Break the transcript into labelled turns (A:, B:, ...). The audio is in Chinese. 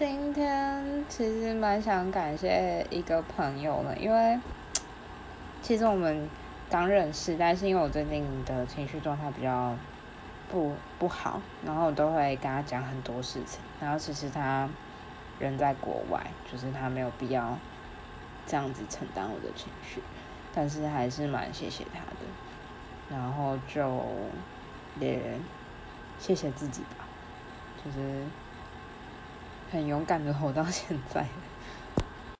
A: 今天其实蛮想感谢一个朋友的，因为其实我们刚认识，但是因为我最近的情绪状态比较不不好，然后我都会跟他讲很多事情，然后其实他人在国外，就是他没有必要这样子承担我的情绪，但是还是蛮谢谢他的，然后就也谢谢自己吧，就是。很勇敢的活到现在。